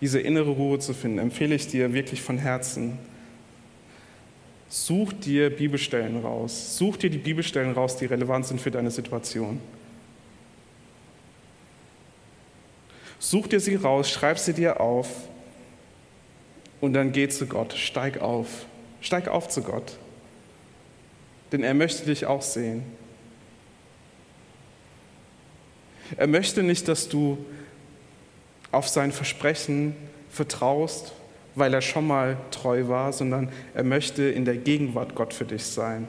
diese innere Ruhe zu finden, empfehle ich dir wirklich von Herzen, such dir Bibelstellen raus. Such dir die Bibelstellen raus, die relevant sind für deine Situation. Such dir sie raus, schreib sie dir auf und dann geh zu Gott. Steig auf. Steig auf zu Gott. Denn er möchte dich auch sehen. Er möchte nicht, dass du auf sein Versprechen vertraust, weil er schon mal treu war, sondern er möchte in der Gegenwart Gott für dich sein.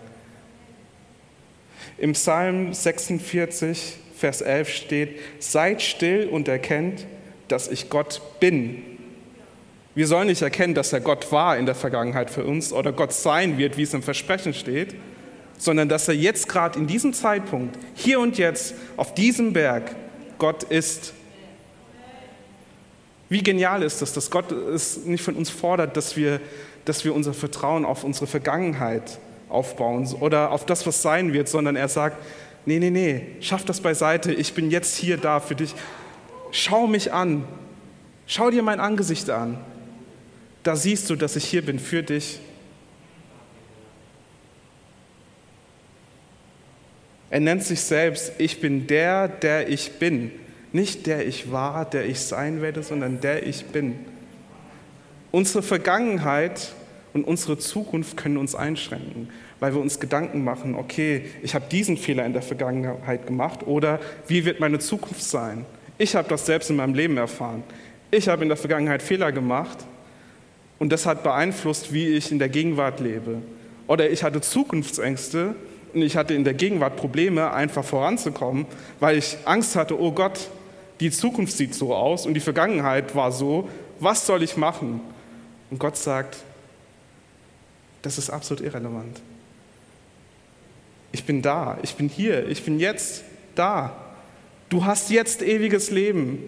Im Psalm 46, Vers 11 steht, seid still und erkennt, dass ich Gott bin. Wir sollen nicht erkennen, dass er Gott war in der Vergangenheit für uns oder Gott sein wird, wie es im Versprechen steht, sondern dass er jetzt gerade in diesem Zeitpunkt, hier und jetzt, auf diesem Berg, Gott ist. Wie genial ist das, dass Gott es nicht von uns fordert, dass wir, dass wir unser Vertrauen auf unsere Vergangenheit aufbauen oder auf das, was sein wird, sondern er sagt, nee, nee, nee, schaff das beiseite, ich bin jetzt hier da für dich. Schau mich an, schau dir mein Angesicht an. Da siehst du, dass ich hier bin für dich. Er nennt sich selbst, ich bin der, der ich bin. Nicht der ich war, der ich sein werde, sondern der ich bin. Unsere Vergangenheit und unsere Zukunft können uns einschränken, weil wir uns Gedanken machen, okay, ich habe diesen Fehler in der Vergangenheit gemacht oder wie wird meine Zukunft sein? Ich habe das selbst in meinem Leben erfahren. Ich habe in der Vergangenheit Fehler gemacht und das hat beeinflusst, wie ich in der Gegenwart lebe. Oder ich hatte Zukunftsängste und ich hatte in der Gegenwart Probleme, einfach voranzukommen, weil ich Angst hatte, oh Gott, die Zukunft sieht so aus und die Vergangenheit war so, was soll ich machen? Und Gott sagt, das ist absolut irrelevant. Ich bin da, ich bin hier, ich bin jetzt da. Du hast jetzt ewiges Leben.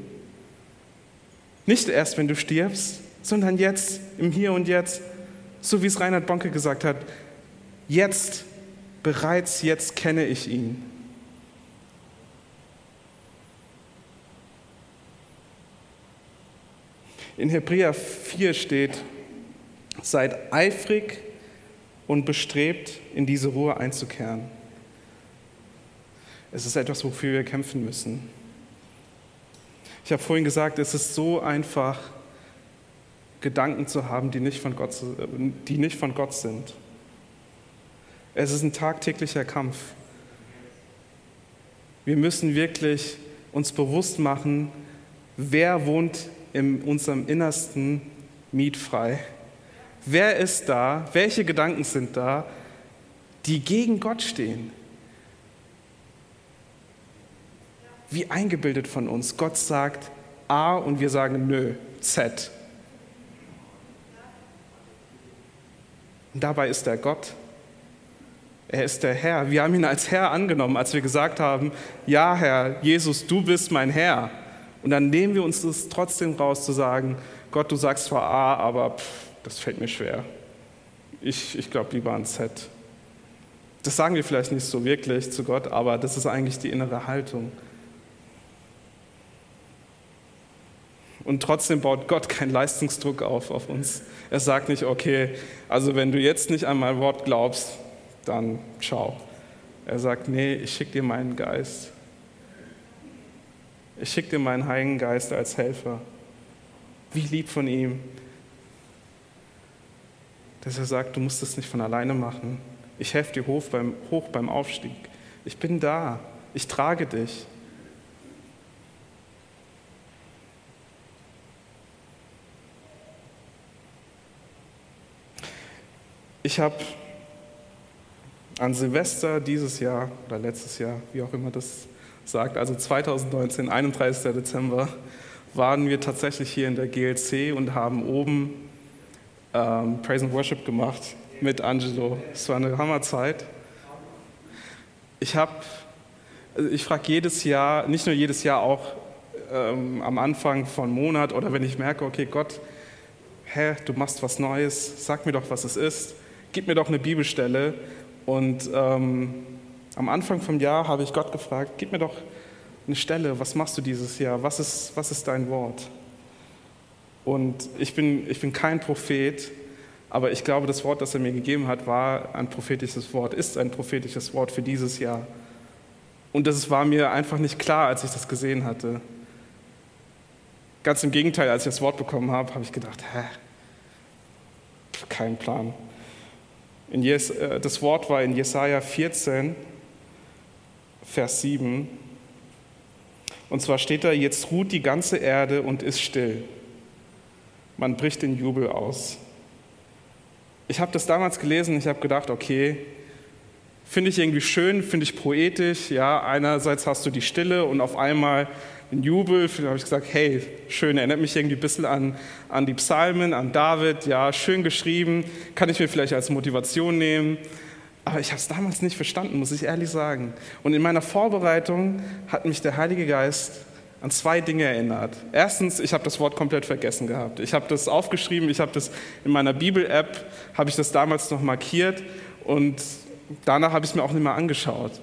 Nicht erst, wenn du stirbst, sondern jetzt, im Hier und Jetzt. So wie es Reinhard Bonke gesagt hat, jetzt, bereits jetzt kenne ich ihn. In Hebräer 4 steht, seid eifrig und bestrebt, in diese Ruhe einzukehren. Es ist etwas, wofür wir kämpfen müssen. Ich habe vorhin gesagt, es ist so einfach, Gedanken zu haben, die nicht von Gott, die nicht von Gott sind. Es ist ein tagtäglicher Kampf. Wir müssen wirklich uns bewusst machen, wer wohnt in unserem Innersten mietfrei. Wer ist da? Welche Gedanken sind da, die gegen Gott stehen? Wie eingebildet von uns. Gott sagt A und wir sagen Nö, Z. Und dabei ist er Gott. Er ist der Herr. Wir haben ihn als Herr angenommen, als wir gesagt haben, ja Herr, Jesus, du bist mein Herr. Und dann nehmen wir uns das trotzdem raus zu sagen, Gott, du sagst zwar A, aber pff, das fällt mir schwer. Ich, ich glaube lieber an Z. Das sagen wir vielleicht nicht so wirklich zu Gott, aber das ist eigentlich die innere Haltung. Und trotzdem baut Gott keinen Leistungsdruck auf auf uns. Er sagt nicht, okay, also wenn du jetzt nicht an mein Wort glaubst, dann ciao. Er sagt, nee, ich schicke dir meinen Geist. Ich schicke dir meinen Heiligen Geist als Helfer. Wie lieb von ihm, dass er sagt, du musst es nicht von alleine machen. Ich helfe dir hoch beim, hoch beim Aufstieg. Ich bin da. Ich trage dich. Ich habe an Silvester dieses Jahr oder letztes Jahr, wie auch immer das sagt, also 2019, 31. Dezember, waren wir tatsächlich hier in der GLC und haben oben ähm, Praise and Worship gemacht mit Angelo. Es war eine Hammerzeit. Ich habe, ich frage jedes Jahr, nicht nur jedes Jahr, auch ähm, am Anfang von Monat oder wenn ich merke, okay, Gott, hä, du machst was Neues, sag mir doch, was es ist, gib mir doch eine Bibelstelle. Und ähm, am Anfang vom Jahr habe ich Gott gefragt, gib mir doch eine Stelle, was machst du dieses Jahr, was ist, was ist dein Wort? Und ich bin, ich bin kein Prophet, aber ich glaube, das Wort, das er mir gegeben hat, war ein prophetisches Wort, ist ein prophetisches Wort für dieses Jahr. Und das war mir einfach nicht klar, als ich das gesehen hatte. Ganz im Gegenteil, als ich das Wort bekommen habe, habe ich gedacht, hä, kein Plan. Jes, äh, das Wort war in Jesaja 14, Vers 7. Und zwar steht da, jetzt ruht die ganze Erde und ist still. Man bricht den Jubel aus. Ich habe das damals gelesen, ich habe gedacht, okay, finde ich irgendwie schön, finde ich poetisch. Ja, einerseits hast du die Stille und auf einmal den Jubel. Da habe ich gesagt, hey, schön, erinnert mich irgendwie ein bisschen an, an die Psalmen, an David. Ja, schön geschrieben, kann ich mir vielleicht als Motivation nehmen. Aber ich habe es damals nicht verstanden, muss ich ehrlich sagen. Und in meiner Vorbereitung hat mich der Heilige Geist an zwei Dinge erinnert. Erstens, ich habe das Wort komplett vergessen gehabt. Ich habe das aufgeschrieben, ich habe das in meiner Bibel-App, habe ich das damals noch markiert und danach habe ich es mir auch nicht mehr angeschaut.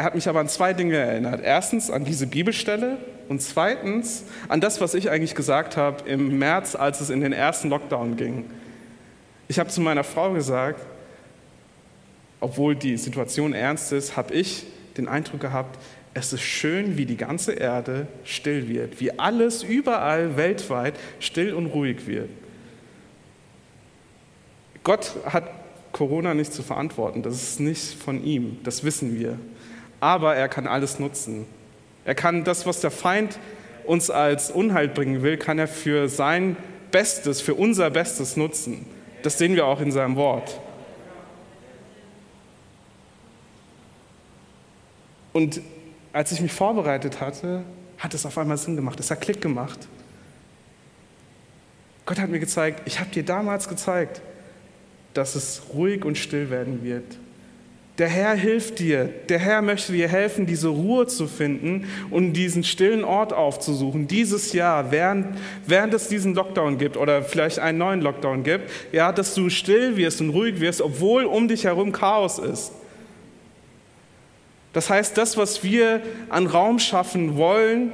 Er hat mich aber an zwei Dinge erinnert. Erstens an diese Bibelstelle und zweitens an das, was ich eigentlich gesagt habe im März, als es in den ersten Lockdown ging. Ich habe zu meiner Frau gesagt, obwohl die Situation ernst ist, habe ich den Eindruck gehabt, es ist schön, wie die ganze Erde still wird, wie alles überall weltweit still und ruhig wird. Gott hat Corona nicht zu verantworten. Das ist nicht von ihm, das wissen wir. Aber er kann alles nutzen. Er kann das, was der Feind uns als Unheil bringen will, kann er für sein Bestes, für unser Bestes nutzen. Das sehen wir auch in seinem Wort. Und als ich mich vorbereitet hatte, hat es auf einmal Sinn gemacht. Es hat Klick gemacht. Gott hat mir gezeigt, ich habe dir damals gezeigt, dass es ruhig und still werden wird. Der Herr hilft dir. Der Herr möchte dir helfen, diese Ruhe zu finden und diesen stillen Ort aufzusuchen. Dieses Jahr, während, während es diesen Lockdown gibt oder vielleicht einen neuen Lockdown gibt, ja, dass du still wirst und ruhig wirst, obwohl um dich herum Chaos ist. Das heißt, das, was wir an Raum schaffen wollen,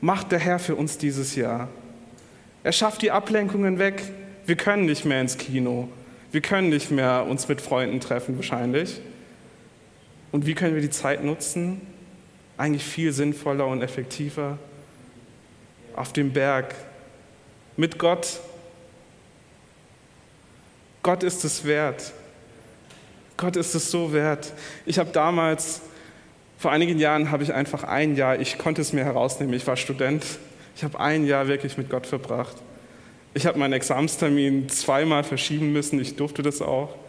macht der Herr für uns dieses Jahr. Er schafft die Ablenkungen weg. Wir können nicht mehr ins Kino. Wir können nicht mehr uns mit Freunden treffen wahrscheinlich. Und wie können wir die Zeit nutzen? Eigentlich viel sinnvoller und effektiver. Auf dem Berg, mit Gott. Gott ist es wert. Gott ist es so wert. Ich habe damals, vor einigen Jahren, habe ich einfach ein Jahr, ich konnte es mir herausnehmen, ich war Student, ich habe ein Jahr wirklich mit Gott verbracht. Ich habe meinen Examstermin zweimal verschieben müssen, ich durfte das auch.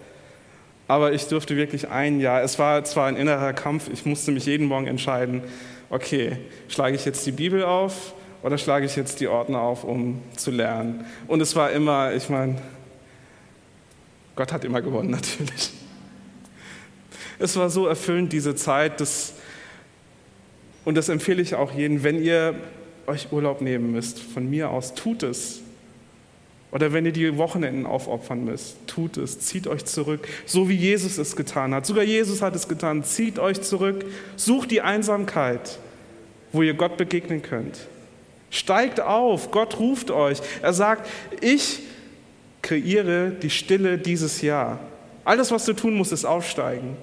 Aber ich durfte wirklich ein Jahr, es war zwar ein innerer Kampf, ich musste mich jeden Morgen entscheiden, okay, schlage ich jetzt die Bibel auf oder schlage ich jetzt die Ordner auf, um zu lernen? Und es war immer, ich meine, Gott hat immer gewonnen [laughs] natürlich. Es war so erfüllend, diese Zeit, das, und das empfehle ich auch jedem, wenn ihr euch Urlaub nehmen müsst, von mir aus, tut es. Oder wenn ihr die Wochenenden aufopfern müsst, tut es, zieht euch zurück, so wie Jesus es getan hat. Sogar Jesus hat es getan, zieht euch zurück, sucht die Einsamkeit, wo ihr Gott begegnen könnt. Steigt auf, Gott ruft euch. Er sagt, ich kreiere die Stille dieses Jahr. Alles, was du tun musst, ist aufsteigen.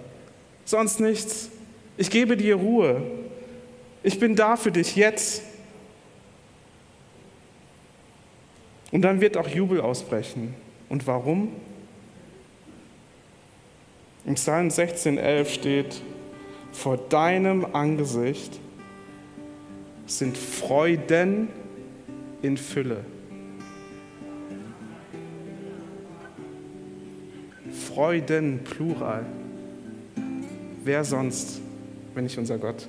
Sonst nichts. Ich gebe dir Ruhe. Ich bin da für dich jetzt Und dann wird auch Jubel ausbrechen. Und warum? Im Psalm 16,11 steht: Vor deinem Angesicht sind Freuden in Fülle. Freuden, Plural. Wer sonst, wenn nicht unser Gott?